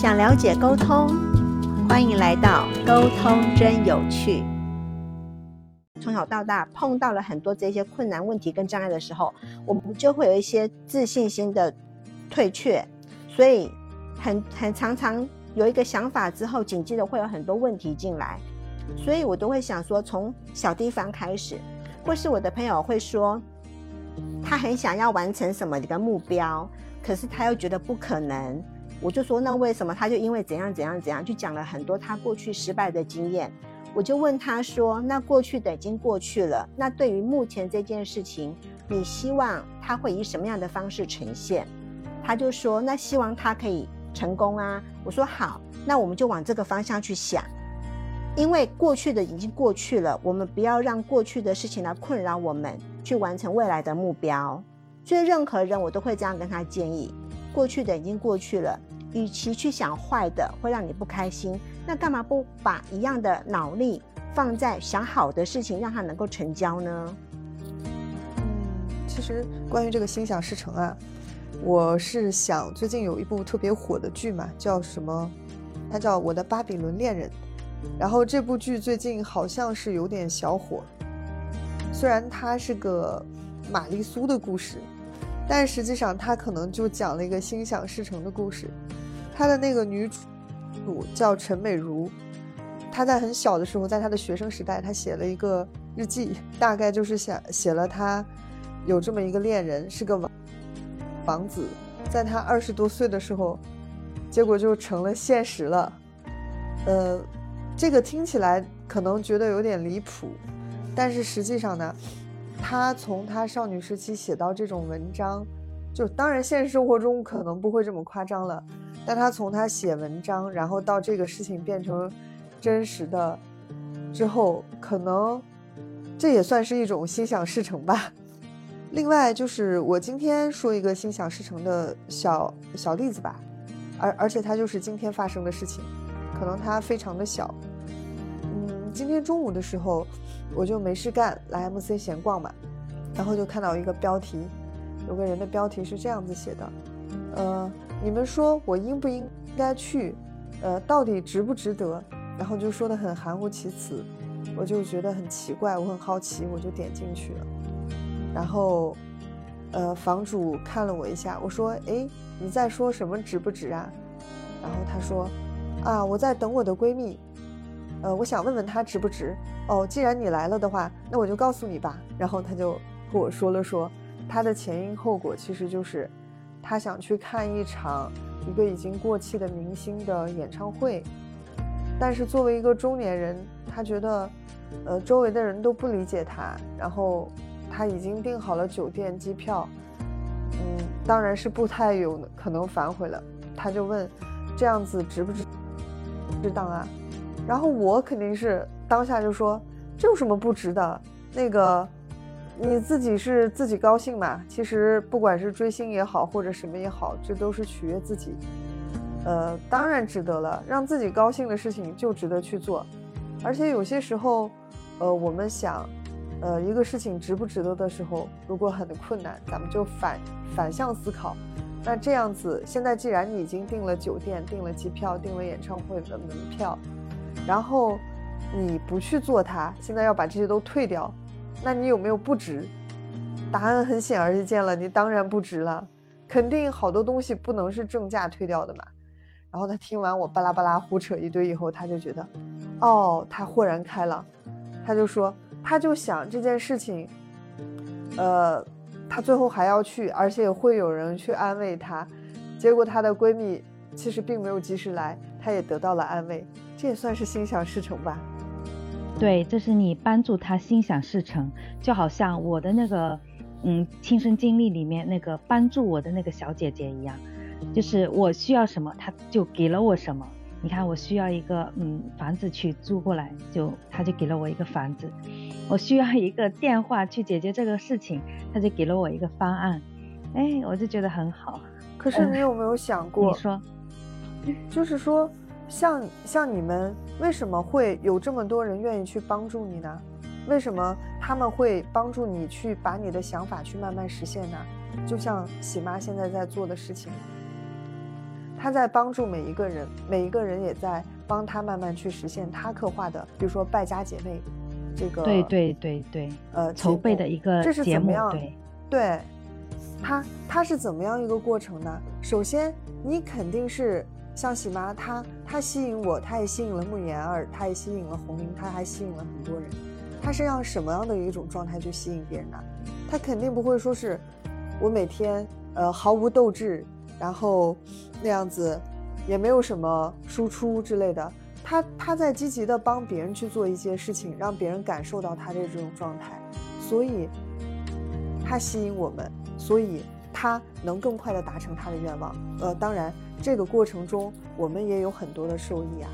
想了解沟通，欢迎来到沟通真有趣。从小到大碰到了很多这些困难问题跟障碍的时候，我们就会有一些自信心的退却，所以很很常常有一个想法之后，紧接着会有很多问题进来，所以我都会想说，从小地方开始，或是我的朋友会说，他很想要完成什么一个目标，可是他又觉得不可能。我就说那为什么？他就因为怎样怎样怎样，就讲了很多他过去失败的经验。我就问他说：“那过去的已经过去了，那对于目前这件事情，你希望他会以什么样的方式呈现？”他就说：“那希望他可以成功啊。”我说：“好，那我们就往这个方向去想，因为过去的已经过去了，我们不要让过去的事情来困扰我们，去完成未来的目标。所以任何人我都会这样跟他建议：过去的已经过去了。”与其去想坏的会让你不开心，那干嘛不把一样的脑力放在想好的事情，让它能够成交呢？嗯，其实关于这个心想事成啊，我是想最近有一部特别火的剧嘛，叫什么？它叫《我的巴比伦恋人》。然后这部剧最近好像是有点小火，虽然它是个玛丽苏的故事，但实际上他可能就讲了一个心想事成的故事。他的那个女主叫陈美如，她在很小的时候，在她的学生时代，她写了一个日记，大概就是想写了她有这么一个恋人，是个王王子，在她二十多岁的时候，结果就成了现实了。呃，这个听起来可能觉得有点离谱，但是实际上呢，她从她少女时期写到这种文章，就当然现实生活中可能不会这么夸张了。但他从他写文章，然后到这个事情变成真实的之后，可能这也算是一种心想事成吧。另外，就是我今天说一个心想事成的小小例子吧，而而且它就是今天发生的事情，可能它非常的小。今天中午的时候，我就没事干，来 MC 闲逛嘛，然后就看到一个标题，有个人的标题是这样子写的，呃。你们说我应不应该去？呃，到底值不值得？然后就说的很含糊其辞，我就觉得很奇怪，我很好奇，我就点进去了。然后，呃，房主看了我一下，我说：“哎，你在说什么值不值啊？”然后他说：“啊，我在等我的闺蜜，呃，我想问问他值不值。哦，既然你来了的话，那我就告诉你吧。”然后他就和我说了说他的前因后果，其实就是。他想去看一场一个已经过气的明星的演唱会，但是作为一个中年人，他觉得，呃，周围的人都不理解他，然后他已经订好了酒店、机票，嗯，当然是不太有可能反悔了。他就问，这样子值不值值当啊？然后我肯定是当下就说，这有什么不值的？那个。你自己是自己高兴嘛？其实不管是追星也好，或者什么也好，这都是取悦自己。呃，当然值得了，让自己高兴的事情就值得去做。而且有些时候，呃，我们想，呃，一个事情值不值得的时候，如果很困难，咱们就反反向思考。那这样子，现在既然你已经订了酒店、订了机票、订了演唱会的门票，然后你不去做它，现在要把这些都退掉。那你有没有不值？答案很显而易见了，你当然不值了，肯定好多东西不能是正价退掉的嘛。然后他听完我巴拉巴拉胡扯一堆以后，他就觉得，哦，他豁然开朗，他就说，他就想这件事情，呃，他最后还要去，而且会有人去安慰他。结果她的闺蜜其实并没有及时来，她也得到了安慰，这也算是心想事成吧。对，这是你帮助他心想事成，就好像我的那个，嗯，亲身经历里面那个帮助我的那个小姐姐一样，就是我需要什么，他就给了我什么。你看，我需要一个嗯房子去租过来，就他就给了我一个房子；我需要一个电话去解决这个事情，他就给了我一个方案。哎，我就觉得很好。可是你有没有想过？你说，就是说。像像你们为什么会有这么多人愿意去帮助你呢？为什么他们会帮助你去把你的想法去慢慢实现呢？就像喜妈现在在做的事情，她在帮助每一个人，每一个人也在帮她慢慢去实现她刻画的，比如说败家姐妹，这个对对对对，呃，筹备的一个这是，怎么样？对，对，他他是怎么样一个过程呢？首先，你肯定是像喜妈，她她吸引我，她也吸引了慕言儿，她也吸引了红玲，她还吸引了很多人。她是让什么样的一种状态去吸引别人呢？他肯定不会说是，我每天呃毫无斗志，然后那样子，也没有什么输出之类的。他他在积极的帮别人去做一些事情，让别人感受到他的这种状态，所以他吸引我们，所以他能更快的达成他的愿望。呃，当然这个过程中我们也有很多的受益啊。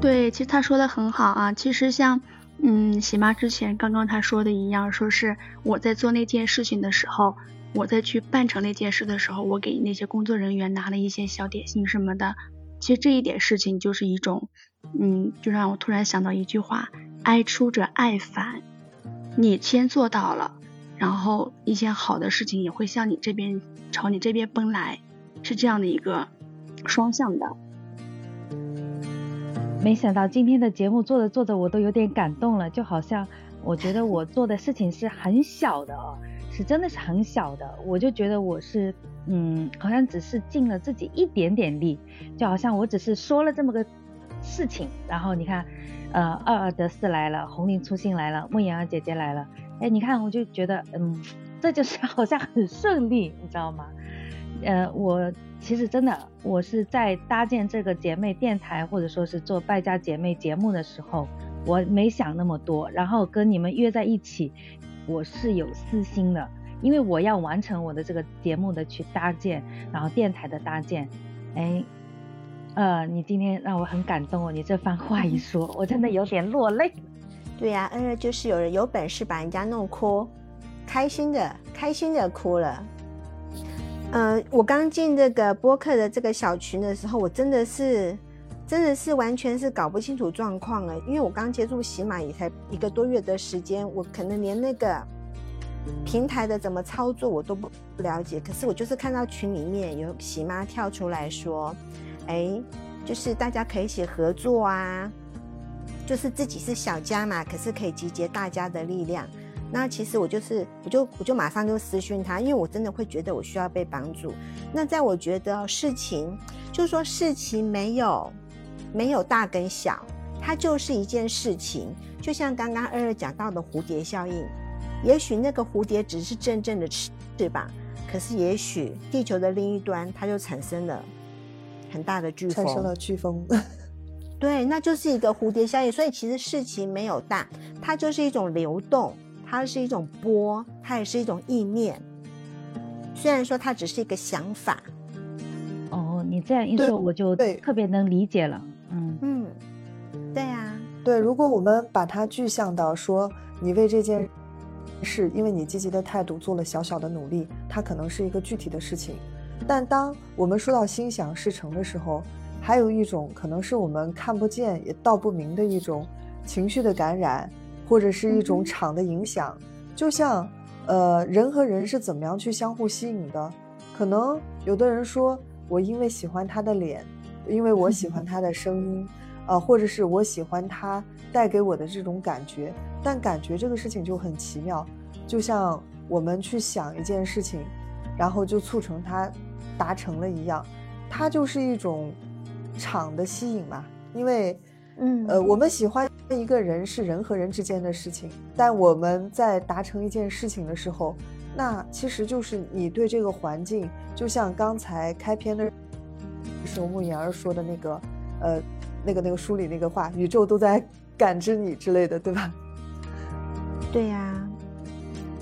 对，其实他说的很好啊。其实像。嗯，喜妈之前刚刚他说的一样，说是我在做那件事情的时候，我在去办成那件事的时候，我给那些工作人员拿了一些小点心什么的。其实这一点事情就是一种，嗯，就让我突然想到一句话：爱出者爱返。你先做到了，然后一些好的事情也会向你这边朝你这边奔来，是这样的一个双向的。没想到今天的节目做着做着，我都有点感动了，就好像我觉得我做的事情是很小的哦，是真的是很小的，我就觉得我是，嗯，好像只是尽了自己一点点力，就好像我只是说了这么个事情，然后你看，呃，二二得四来了，红菱初心来了，梦妍儿姐姐来了，哎，你看我就觉得，嗯，这就是 好像很顺利，你知道吗？呃，我。其实真的，我是在搭建这个姐妹电台，或者说是做败家姐妹节目的时候，我没想那么多。然后跟你们约在一起，我是有私心的，因为我要完成我的这个节目的去搭建，然后电台的搭建。哎，呃，你今天让我很感动哦，你这番话一说，我真的有点落泪。对呀，嗯，就是有人有本事把人家弄哭，开心的，开心的哭了。呃，我刚进这个播客的这个小群的时候，我真的是，真的是完全是搞不清楚状况了。因为我刚接触喜马也才一个多月的时间，我可能连那个平台的怎么操作我都不不了解。可是我就是看到群里面有喜妈跳出来说，哎，就是大家可以写合作啊，就是自己是小家嘛，可是可以集结大家的力量。那其实我就是，我就我就马上就私讯他，因为我真的会觉得我需要被帮助。那在我觉得事情，就是说事情没有没有大跟小，它就是一件事情。就像刚刚二二讲到的蝴蝶效应，也许那个蝴蝶只是真正的翅膀，可是也许地球的另一端它就产生了很大的飓风，产生了飓风。对，那就是一个蝴蝶效应。所以其实事情没有大，它就是一种流动。它是一种波，它也是一种意念。虽然说它只是一个想法。哦，你这样一说，我就特别能理解了。嗯嗯，对呀，对。如果我们把它具象到说，你为这件事，因为你积极的态度做了小小的努力，它可能是一个具体的事情。但当我们说到心想事成的时候，还有一种可能是我们看不见也道不明的一种情绪的感染。或者是一种场的影响，就像，呃，人和人是怎么样去相互吸引的？可能有的人说，我因为喜欢他的脸，因为我喜欢他的声音，呃，或者是我喜欢他带给我的这种感觉。但感觉这个事情就很奇妙，就像我们去想一件事情，然后就促成它达成了一样，它就是一种场的吸引嘛，因为。嗯，呃，我们喜欢一个人是人和人之间的事情，但我们在达成一件事情的时候，那其实就是你对这个环境，就像刚才开篇的时候慕言儿说的那个，呃，那个那个书里那个话，宇宙都在 感知你之类的，对吧？对呀，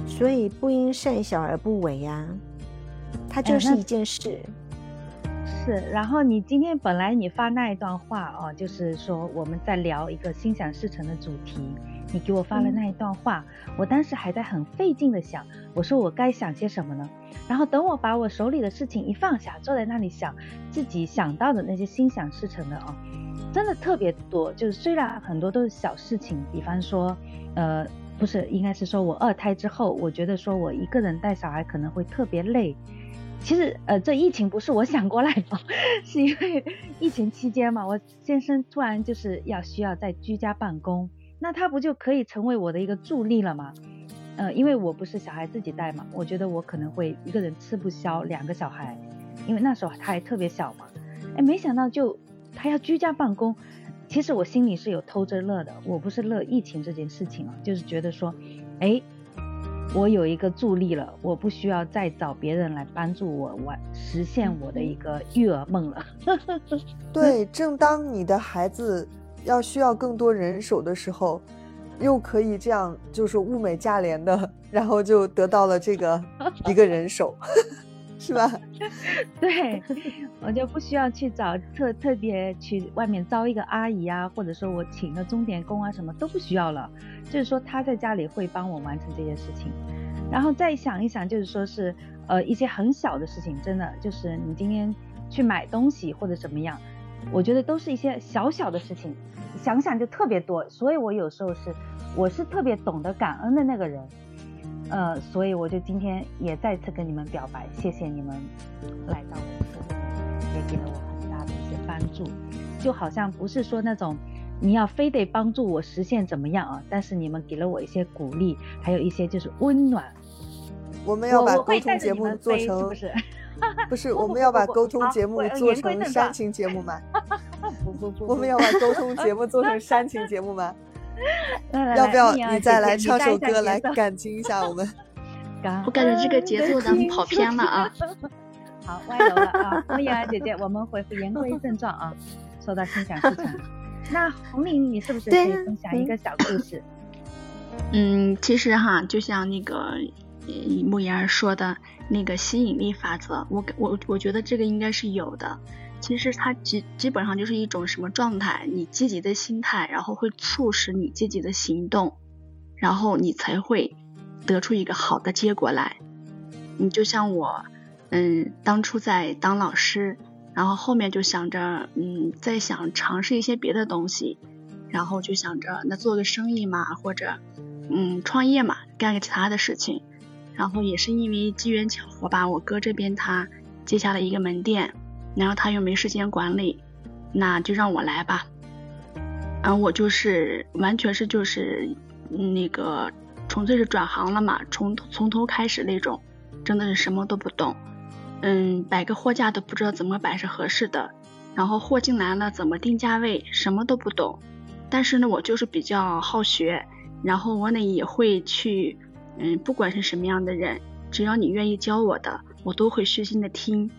所以不因善小而不为呀，它就是一件事。是，然后你今天本来你发那一段话哦，就是说我们在聊一个心想事成的主题，你给我发了那一段话，我当时还在很费劲的想，我说我该想些什么呢？然后等我把我手里的事情一放下，坐在那里想自己想到的那些心想事成的哦，真的特别多，就是虽然很多都是小事情，比方说，呃，不是，应该是说我二胎之后，我觉得说我一个人带小孩可能会特别累。其实呃，这疫情不是我想过来的，是因为 疫情期间嘛，我先生突然就是要需要在居家办公，那他不就可以成为我的一个助力了吗？呃，因为我不是小孩自己带嘛，我觉得我可能会一个人吃不消两个小孩，因为那时候他还特别小嘛。哎，没想到就他要居家办公，其实我心里是有偷着乐的，我不是乐疫情这件事情啊，就是觉得说，哎。我有一个助力了，我不需要再找别人来帮助我完实现我的一个育儿梦了。对，正当你的孩子要需要更多人手的时候，又可以这样就是物美价廉的，然后就得到了这个 一个人手。是吧？对，我就不需要去找特特别去外面招一个阿姨啊，或者说我请个钟点工啊，什么都不需要了。就是说他在家里会帮我完成这件事情，然后再想一想，就是说是呃一些很小的事情，真的就是你今天去买东西或者怎么样，我觉得都是一些小小的事情，想想就特别多。所以我有时候是我是特别懂得感恩的那个人。呃，所以我就今天也再次跟你们表白，谢谢你们来到我的生活，也给了我很大的一些帮助。就好像不是说那种你要非得帮助我实现怎么样啊，但是你们给了我一些鼓励，还有一些就是温暖。我们要把沟通节目做成不是？不是，我们要把沟通节目做成煽情节目吗？不不不，我们要把沟通节目做成煽情节目吗？要不要你再来唱首歌来感激一下我们？我感觉这个节奏咱们跑偏了啊！好，歪楼了啊！红颜姐姐，我们回复言归正传啊。说到心想事成，那红玲，你是不是可以分享一个小故事？嗯，其实哈，就像那个木言儿说的那个吸引力法则，我我我觉得这个应该是有的。其实它基基本上就是一种什么状态？你积极的心态，然后会促使你积极的行动，然后你才会得出一个好的结果来。你就像我，嗯，当初在当老师，然后后面就想着，嗯，在想尝试一些别的东西，然后就想着那做个生意嘛，或者嗯创业嘛，干个其他的事情。然后也是因为机缘巧合吧，我哥这边他接下了一个门店。然后他又没时间管理，那就让我来吧。然后我就是完全是就是那个纯粹是转行了嘛，从从头开始那种，真的是什么都不懂。嗯，摆个货架都不知道怎么摆是合适的，然后货进来了怎么定价位，什么都不懂。但是呢，我就是比较好学，然后我呢也会去，嗯，不管是什么样的人，只要你愿意教我的，我都会虚心的听。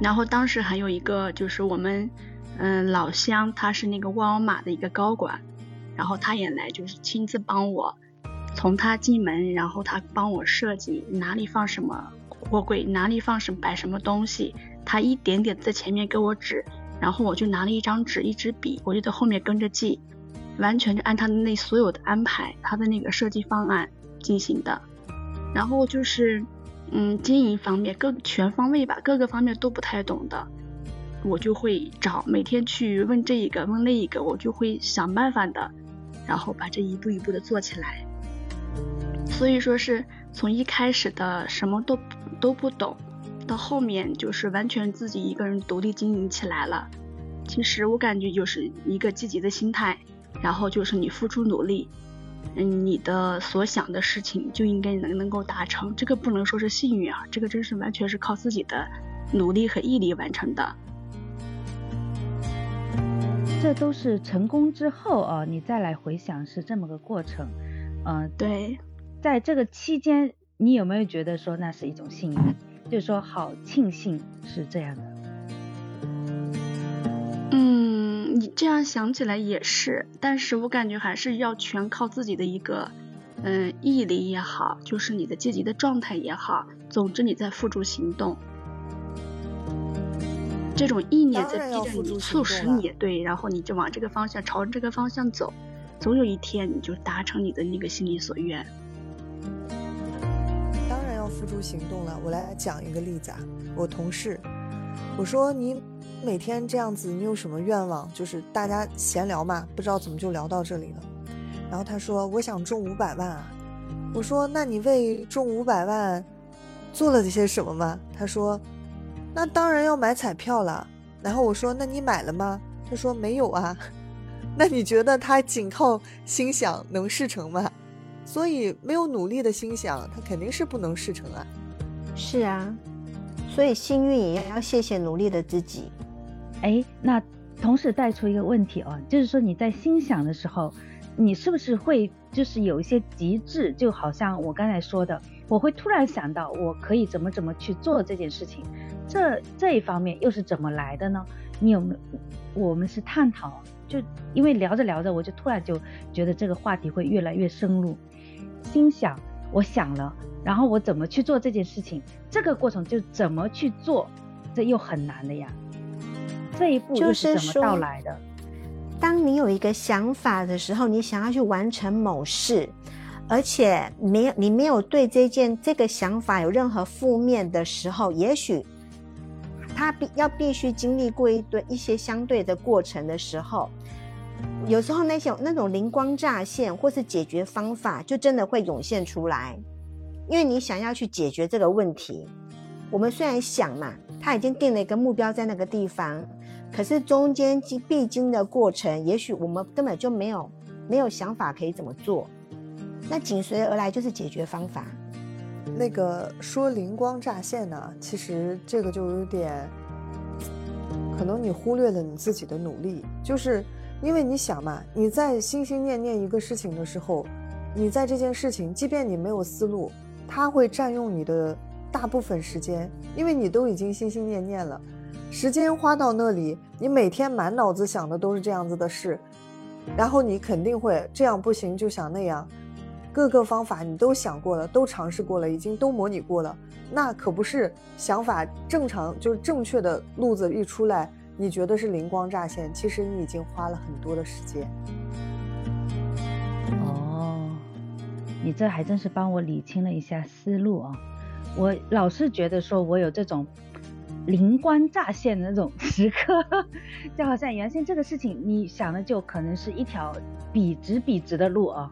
然后当时还有一个就是我们，嗯，老乡，他是那个沃尔玛的一个高管，然后他也来就是亲自帮我，从他进门，然后他帮我设计哪里放什么货柜，哪里放什摆什么东西，他一点点在前面给我指，然后我就拿了一张纸一支笔，我就在后面跟着记，完全就按他的那所有的安排，他的那个设计方案进行的，然后就是。嗯，经营方面各全方位吧，各个方面都不太懂的，我就会找每天去问这一个问那一个，我就会想办法的，然后把这一步一步的做起来。所以说是从一开始的什么都都不懂，到后面就是完全自己一个人独立经营起来了。其实我感觉就是一个积极的心态，然后就是你付出努力。嗯，你的所想的事情就应该能能够达成，这个不能说是幸运啊，这个真是完全是靠自己的努力和毅力完成的。这都是成功之后啊，你再来回想是这么个过程。嗯，对，在这个期间，你有没有觉得说那是一种幸运？就是说好庆幸是这样的。你这样想起来也是，但是我感觉还是要全靠自己的一个，嗯，毅力也好，就是你的积极的状态也好，总之你在付诸行动，这种意念在逼着你，促使你对，然后你就往这个方向，朝着这个方向走，总有一天你就达成你的那个心里所愿。当然要付诸行动了。我来讲一个例子啊，我同事，我说你。每天这样子，你有什么愿望？就是大家闲聊嘛，不知道怎么就聊到这里了。然后他说：“我想中五百万啊。”我说：“那你为中五百万做了些什么吗？他说，那当然要买彩票了。然后我说，那你买了吗？他说没有啊。那你觉得他仅靠心想能事成吗？所以没有努力的心想，他肯定是不能事成啊。是啊，所以幸运也要谢谢努力的自己。哎，那同时带出一个问题哦，就是说你在心想的时候，你是不是会就是有一些极致？就好像我刚才说的，我会突然想到我可以怎么怎么去做这件事情，这这一方面又是怎么来的呢？你有没有？我们是探讨，就因为聊着聊着，我就突然就觉得这个话题会越来越深入。心想，我想了，然后我怎么去做这件事情？这个过程就怎么去做，这又很难的呀。这一步又是怎么到来的？当你有一个想法的时候，你想要去完成某事，而且没有你没有对这件这个想法有任何负面的时候，也许他必要必须经历过一堆一些相对的过程的时候。有时候那些那种灵光乍现，或是解决方法，就真的会涌现出来。因为你想要去解决这个问题，我们虽然想嘛，他已经定了一个目标在那个地方，可是中间经必经的过程，也许我们根本就没有没有想法可以怎么做。那紧随而来就是解决方法。那个说灵光乍现呢，其实这个就有点，可能你忽略了你自己的努力，就是。因为你想嘛，你在心心念念一个事情的时候，你在这件事情，即便你没有思路，它会占用你的大部分时间，因为你都已经心心念念了，时间花到那里，你每天满脑子想的都是这样子的事，然后你肯定会这样不行就想那样，各个方法你都想过了，都尝试过了，已经都模拟过了，那可不是想法正常就是正确的路子一出来。你觉得是灵光乍现，其实你已经花了很多的时间。哦，你这还真是帮我理清了一下思路啊！我老是觉得说我有这种灵光乍现的那种时刻，就好像原先这个事情你想的就可能是一条笔直笔直的路啊，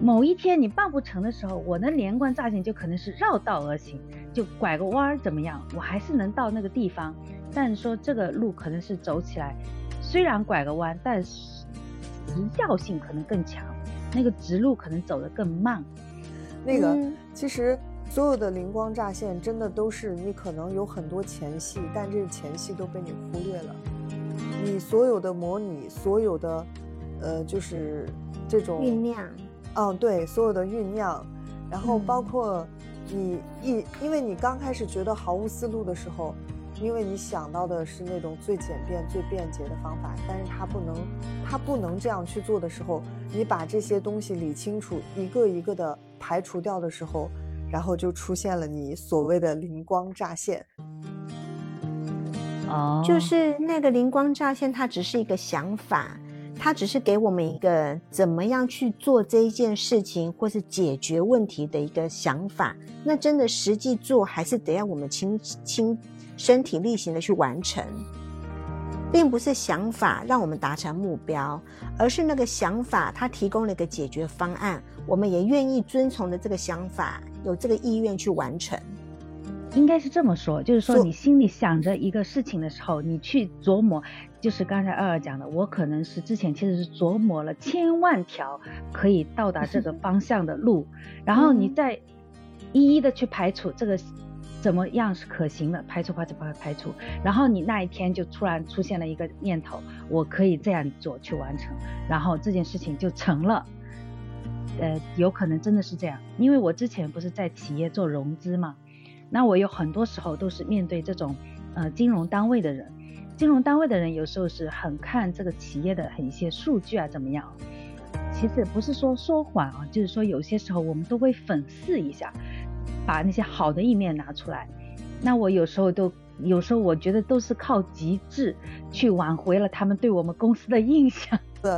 某一天你办不成的时候，我的灵光乍现就可能是绕道而行，就拐个弯儿怎么样，我还是能到那个地方。但是说这个路可能是走起来，虽然拐个弯，但是时效性可能更强，那个直路可能走得更慢。那个其实所有的灵光乍现，真的都是你可能有很多前戏，但这前戏都被你忽略了。你所有的模拟，所有的呃，就是这种酝酿，嗯，对，所有的酝酿，然后包括你一，因为你刚开始觉得毫无思路的时候。因为你想到的是那种最简便、最便捷的方法，但是它不能，它不能这样去做的时候，你把这些东西理清楚，一个一个的排除掉的时候，然后就出现了你所谓的灵光乍现。哦，就是那个灵光乍现，它只是一个想法，它只是给我们一个怎么样去做这一件事情，或是解决问题的一个想法。那真的实际做，还是得要我们亲亲。身体力行的去完成，并不是想法让我们达成目标，而是那个想法它提供了一个解决方案，我们也愿意遵从的这个想法，有这个意愿去完成。应该是这么说，就是说你心里想着一个事情的时候，你去琢磨，就是刚才二二讲的，我可能是之前其实是琢磨了千万条可以到达这个 方向的路，然后你再一一的去排除这个。怎么样是可行的？排除，排除，排排除。然后你那一天就突然出现了一个念头，我可以这样做去完成，然后这件事情就成了。呃，有可能真的是这样，因为我之前不是在企业做融资嘛，那我有很多时候都是面对这种呃金融单位的人，金融单位的人有时候是很看这个企业的很一些数据啊怎么样。其实不是说说谎啊，就是说有些时候我们都会粉饰一下。把那些好的一面拿出来，那我有时候都，有时候我觉得都是靠极致去挽回了他们对我们公司的印象。对，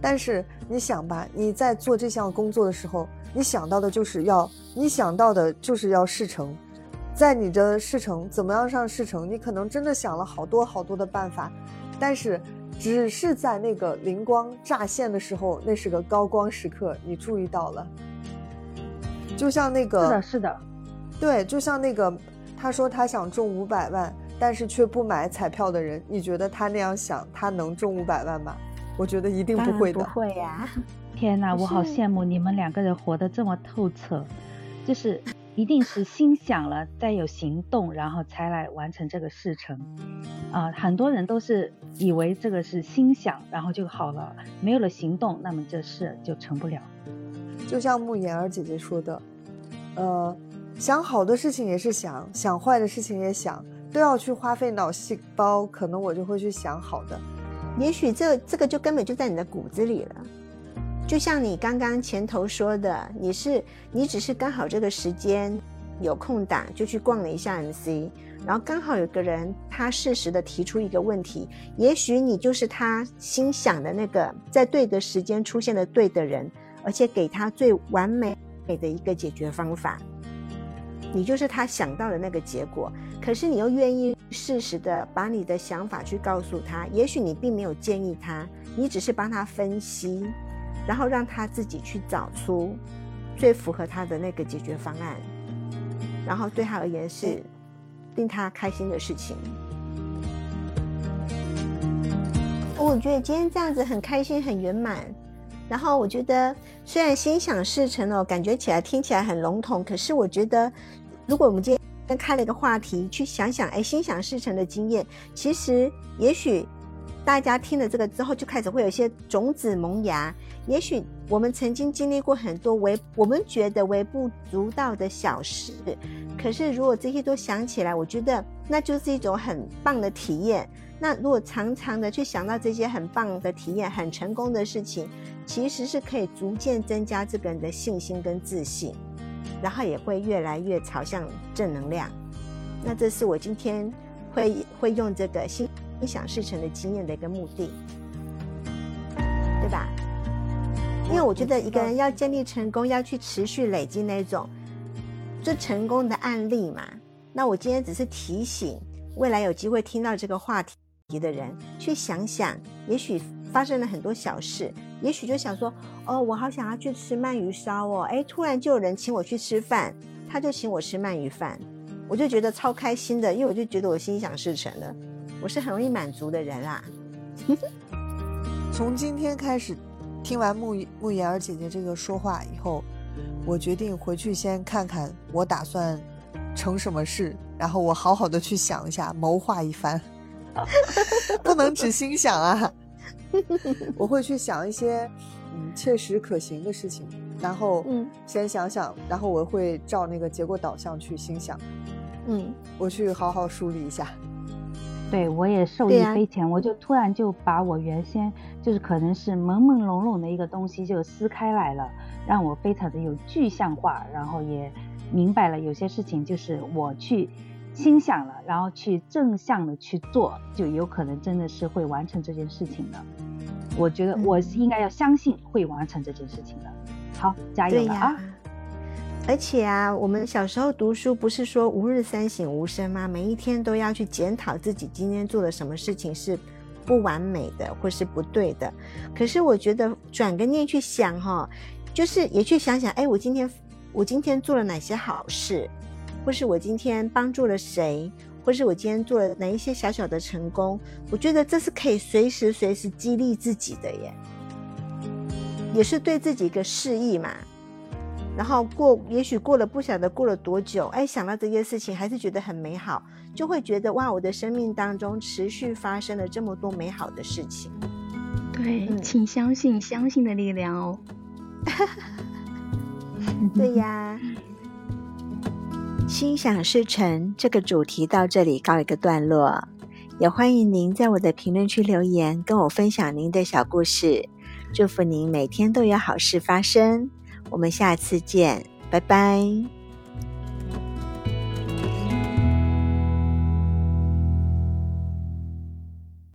但是你想吧，你在做这项工作的时候，你想到的就是要，你想到的就是要事成，在你的事成怎么样上事成，你可能真的想了好多好多的办法，但是只是在那个灵光乍现的时候，那是个高光时刻，你注意到了。就像那个是的，是的，对，就像那个他说他想中五百万，但是却不买彩票的人，你觉得他那样想，他能中五百万吗？我觉得一定不会的。不会呀！天哪，我好羡慕你们两个人活得这么透彻，就是一定是心想了，再有行动，然后才来完成这个事成。啊，很多人都是以为这个是心想，然后就好了，没有了行动，那么这事就成不了。就像慕言儿姐姐说的，呃，想好的事情也是想，想坏的事情也想，都要去花费脑细胞，可能我就会去想好的。也许这这个就根本就在你的骨子里了，就像你刚刚前头说的，你是你只是刚好这个时间有空档就去逛了一下 MC，然后刚好有个人他适时的提出一个问题，也许你就是他心想的那个在对的时间出现的对的人，而且给他最完美的一个解决方法。你就是他想到的那个结果，可是你又愿意适时的把你的想法去告诉他。也许你并没有建议他，你只是帮他分析，然后让他自己去找出最符合他的那个解决方案，然后对他而言是令他开心的事情。我觉得今天这样子很开心，很圆满。然后我觉得，虽然心想事成哦，感觉起来听起来很笼统，可是我觉得，如果我们今天开了一个话题，去想想，哎，心想事成的经验，其实也许大家听了这个之后，就开始会有一些种子萌芽。也许我们曾经经历过很多微我们觉得微不足道的小事，可是如果这些都想起来，我觉得那就是一种很棒的体验。那如果常常的去想到这些很棒的体验、很成功的事情，其实是可以逐渐增加这个人的信心跟自信，然后也会越来越朝向正能量。那这是我今天会会用这个心想事成的经验的一个目的，对吧？因为我觉得一个人要建立成功，要去持续累积那种最成功的案例嘛。那我今天只是提醒未来有机会听到这个话题。的人去想想，也许发生了很多小事，也许就想说，哦，我好想要去吃鳗鱼烧哦，哎，突然就有人请我去吃饭，他就请我吃鳗鱼饭，我就觉得超开心的，因为我就觉得我心想事成了，我是很容易满足的人啦。从今天开始，听完慕慕言儿姐姐这个说话以后，我决定回去先看看我打算成什么事，然后我好好的去想一下，谋划一番。不能只心想啊！我会去想一些嗯切实可行的事情，然后嗯先想想，然后我会照那个结果导向去心想。嗯，我去好好梳理一下。对我也受益匪浅，我就突然就把我原先就是可能是朦朦胧胧的一个东西就撕开来了，让我非常的有具象化，然后也明白了有些事情就是我去。心想了，然后去正向的去做，就有可能真的是会完成这件事情的。我觉得我是应该要相信会完成这件事情的。好，加油了啊！而且啊，我们小时候读书不是说吾日三省吾身吗？每一天都要去检讨自己今天做了什么事情是不完美的或是不对的。可是我觉得转个念去想哈，就是也去想想，哎，我今天我今天做了哪些好事？或是我今天帮助了谁，或是我今天做了哪一些小小的成功，我觉得这是可以随时随时激励自己的耶，也是对自己一个示意嘛。然后过，也许过了不晓得过了多久，哎，想到这件事情还是觉得很美好，就会觉得哇，我的生命当中持续发生了这么多美好的事情。对，请相信相信的力量哦。对呀。心想事成这个主题到这里告一个段落，也欢迎您在我的评论区留言，跟我分享您的小故事。祝福您每天都有好事发生，我们下次见，拜拜。